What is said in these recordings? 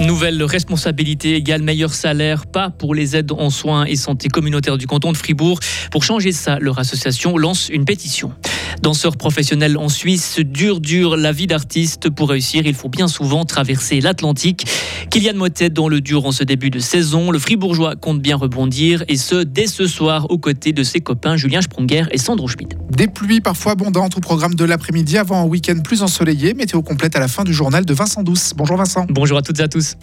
Nouvelle responsabilité égale meilleur salaire, pas pour les aides en soins et santé communautaire du canton de Fribourg. Pour changer ça, leur association lance une pétition. Danseur professionnel en Suisse, dur, dur la vie d'artiste. Pour réussir, il faut bien souvent traverser l'Atlantique. Kylian Motet dans le dur en ce début de saison. Le Fribourgeois compte bien rebondir et ce, dès ce soir, aux côtés de ses copains Julien Sprunger et Sandro Schmidt. Des pluies parfois abondantes au programme de l'après-midi avant un week-end plus ensoleillé. Météo complète à la fin du journal de Vincent Douce. Bonjour Vincent. Bonjour à toutes et à tous.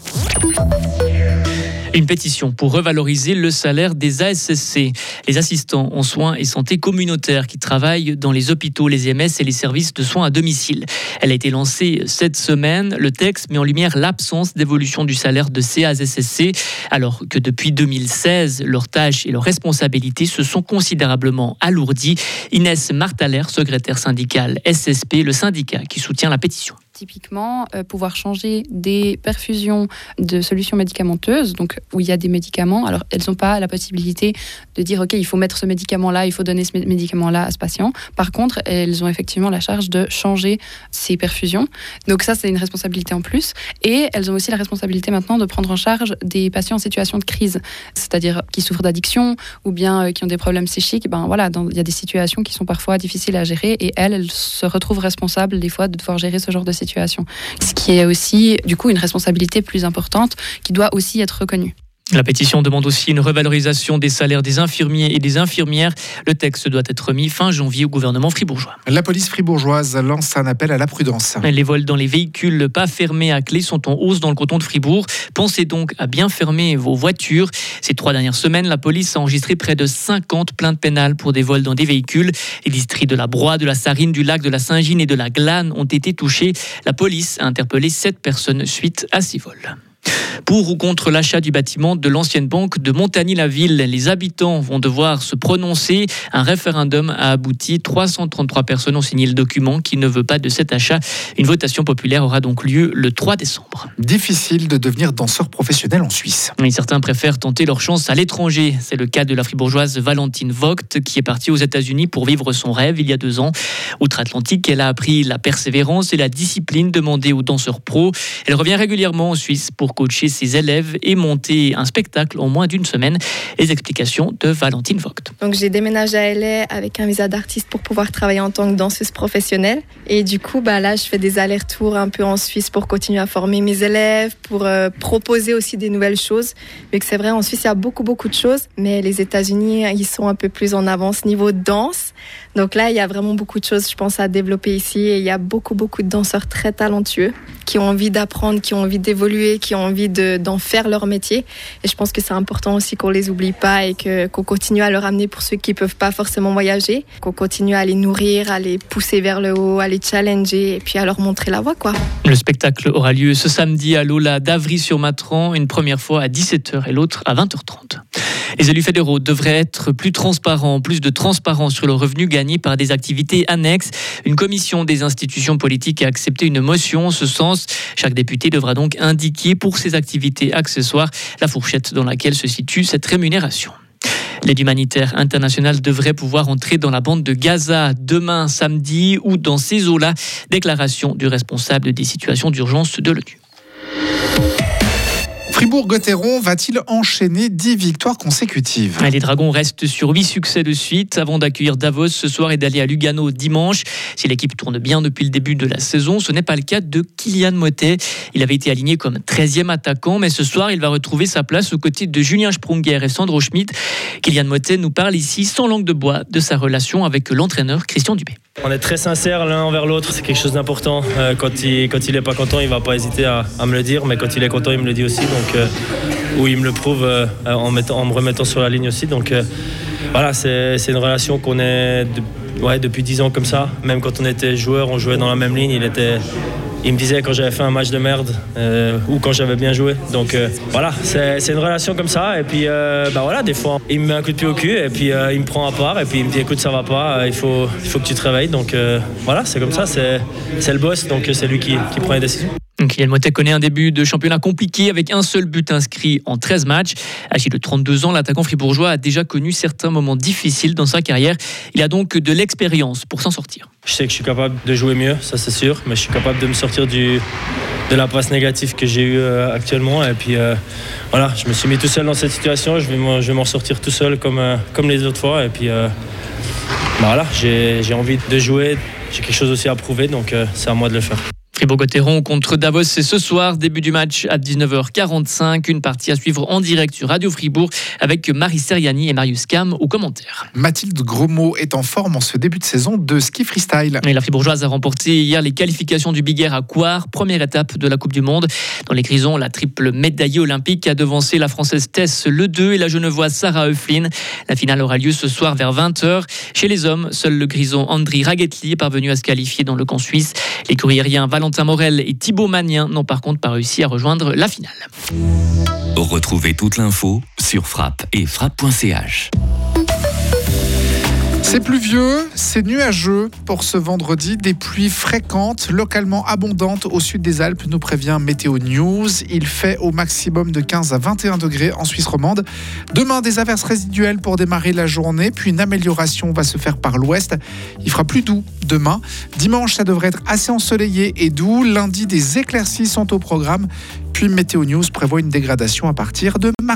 Une pétition pour revaloriser le salaire des ASSC, les assistants en soins et santé communautaires qui travaillent dans les hôpitaux, les EMS et les services de soins à domicile. Elle a été lancée cette semaine. Le texte met en lumière l'absence d'évolution du salaire de ces ASSC, alors que depuis 2016, leurs tâches et leurs responsabilités se sont considérablement alourdies. Inès Martaler, secrétaire syndicale SSP, le syndicat qui soutient la pétition typiquement euh, pouvoir changer des perfusions de solutions médicamenteuses, donc où il y a des médicaments. Alors, elles n'ont pas la possibilité de dire, OK, il faut mettre ce médicament-là, il faut donner ce médicament-là à ce patient. Par contre, elles ont effectivement la charge de changer ces perfusions. Donc ça, c'est une responsabilité en plus. Et elles ont aussi la responsabilité maintenant de prendre en charge des patients en situation de crise, c'est-à-dire qui souffrent d'addiction ou bien euh, qui ont des problèmes psychiques. Ben voilà, il y a des situations qui sont parfois difficiles à gérer et elles, elles se retrouvent responsables des fois de devoir gérer ce genre de situation ce qui est aussi du coup une responsabilité plus importante qui doit aussi être reconnue. La pétition demande aussi une revalorisation des salaires des infirmiers et des infirmières. Le texte doit être remis fin janvier au gouvernement fribourgeois. La police fribourgeoise lance un appel à la prudence. Les vols dans les véhicules pas fermés à clé sont en hausse dans le canton de Fribourg. Pensez donc à bien fermer vos voitures. Ces trois dernières semaines, la police a enregistré près de 50 plaintes pénales pour des vols dans des véhicules. Les districts de la Broye, de la Sarine, du lac, de la Saint-Gine et de la Glane ont été touchés. La police a interpellé sept personnes suite à ces vols. Pour ou contre l'achat du bâtiment de l'ancienne banque de Montagny-la-Ville, les habitants vont devoir se prononcer. Un référendum a abouti. 333 personnes ont signé le document qui ne veut pas de cet achat. Une votation populaire aura donc lieu le 3 décembre. Difficile de devenir danseur professionnel en Suisse. Mais certains préfèrent tenter leur chance à l'étranger. C'est le cas de la fribourgeoise Valentine Vogt qui est partie aux États-Unis pour vivre son rêve il y a deux ans. Outre-Atlantique, elle a appris la persévérance et la discipline demandée aux danseurs pros. Elle revient régulièrement en Suisse pour coacher ses élèves et monter un spectacle en moins d'une semaine. Les explications de Valentine Vogt. Donc j'ai déménagé à LA avec un visa d'artiste pour pouvoir travailler en tant que danseuse professionnelle. Et du coup, bah là, je fais des allers-retours un peu en Suisse pour continuer à former mes élèves, pour euh, proposer aussi des nouvelles choses. Vu que c'est vrai, en Suisse, il y a beaucoup, beaucoup de choses, mais les États-Unis, ils sont un peu plus en avance niveau danse. Donc là, il y a vraiment beaucoup de choses, je pense, à développer ici. Et il y a beaucoup, beaucoup de danseurs très talentueux qui ont envie d'apprendre, qui ont envie d'évoluer, qui ont envie d'en faire leur métier. Et je pense que c'est important aussi qu'on les oublie pas et qu'on continue à leur amener pour ceux qui peuvent pas forcément voyager, qu'on continue à les nourrir, à les pousser vers le haut, à les challenger et puis à leur montrer la voie, quoi. Le spectacle aura lieu ce samedi à Lola d'Avry-sur-Matran, une première fois à 17h et l'autre à 20h30. Les élus fédéraux devraient être plus transparents, plus de transparence sur le revenu gagné par des activités annexes. Une commission des institutions politiques a accepté une motion en ce sens. Chaque député devra donc indiquer pour ses activités accessoires la fourchette dans laquelle se situe cette rémunération. L'aide humanitaire internationale devrait pouvoir entrer dans la bande de Gaza demain samedi ou dans ces eaux-là. Déclaration du responsable des situations d'urgence de l'ONU. Fribourg-Gotteron va-t-il enchaîner 10 victoires consécutives? Les Dragons restent sur 8 succès de suite avant d'accueillir Davos ce soir et d'aller à Lugano dimanche. Si l'équipe tourne bien depuis le début de la saison, ce n'est pas le cas de Kylian Motet. Il avait été aligné comme 13e attaquant, mais ce soir, il va retrouver sa place aux côtés de Julien Sprunger et Sandro Schmidt. Kylian Motet nous parle ici sans langue de bois de sa relation avec l'entraîneur Christian Dubé. On est très sincères l'un envers l'autre, c'est quelque chose d'important. Euh, quand il quand il est pas content, il va pas hésiter à, me le dire, mais quand il est content, il me le dit aussi. Donc, euh, où il me le prouve euh, en, me remettant sur la ligne aussi. Donc voilà, c'est une relation qu'on est depuis 10 ans comme ça. Même quand on était joueur, on jouait dans la même ligne. Il était il me disait quand j'avais fait un match de merde euh, ou quand j'avais bien joué. Donc euh, voilà, c'est une relation comme ça. Et puis euh, bah voilà, des fois, il me met un coup de pied au cul et puis il me prend à part et puis il me dit écoute, ça va pas, il faut, il faut que tu te réveilles. Donc voilà, c'est comme ça, c'est le boss, donc c'est lui qui, qui prend les décisions. Kylian Motet connaît un début de championnat compliqué avec un seul but inscrit en 13 matchs. Âgé de 32 ans, l'attaquant fribourgeois a déjà connu certains moments difficiles dans sa carrière. Il a donc de l'expérience pour s'en sortir. Je sais que je suis capable de jouer mieux, ça c'est sûr, mais je suis capable de me sortir du, de la passe négative que j'ai eue euh, actuellement. Et puis euh, voilà, je me suis mis tout seul dans cette situation, je vais m'en sortir tout seul comme, euh, comme les autres fois. Et puis bah voilà, j'ai envie de jouer, j'ai quelque chose aussi à prouver, donc c'est à moi de le faire. Fribourg-Gotteron contre Davos, c'est ce soir, début du match à 19h45. Une partie à suivre en direct sur Radio Fribourg avec Marie Seriani et Marius Cam aux commentaires. Mathilde Grosmot est en forme en ce début de saison de ski freestyle. la Fribourgeoise a remporté hier les qualifications du Big Air à Coire, première étape de la Coupe du Monde. Dans les grisons, la triple médaillée olympique a devancé la Française Tess Le 2 et la Genevoise Sarah Euflin. La finale aura lieu ce soir vers 20h. Chez les hommes, seul le grison Andri Ragetli est parvenu à se qualifier dans le camp suisse. Les courriériens Valentin Valentin Morel et Thibaut Magnien n'ont par contre pas réussi à rejoindre la finale. Retrouvez toute l'info sur frappe et frappe.ch. C'est pluvieux, c'est nuageux pour ce vendredi. Des pluies fréquentes, localement abondantes au sud des Alpes, nous prévient Météo News. Il fait au maximum de 15 à 21 degrés en Suisse romande. Demain, des averses résiduelles pour démarrer la journée, puis une amélioration va se faire par l'ouest. Il fera plus doux demain. Dimanche, ça devrait être assez ensoleillé et doux. Lundi, des éclaircies sont au programme. Puis Météo News prévoit une dégradation à partir de mardi.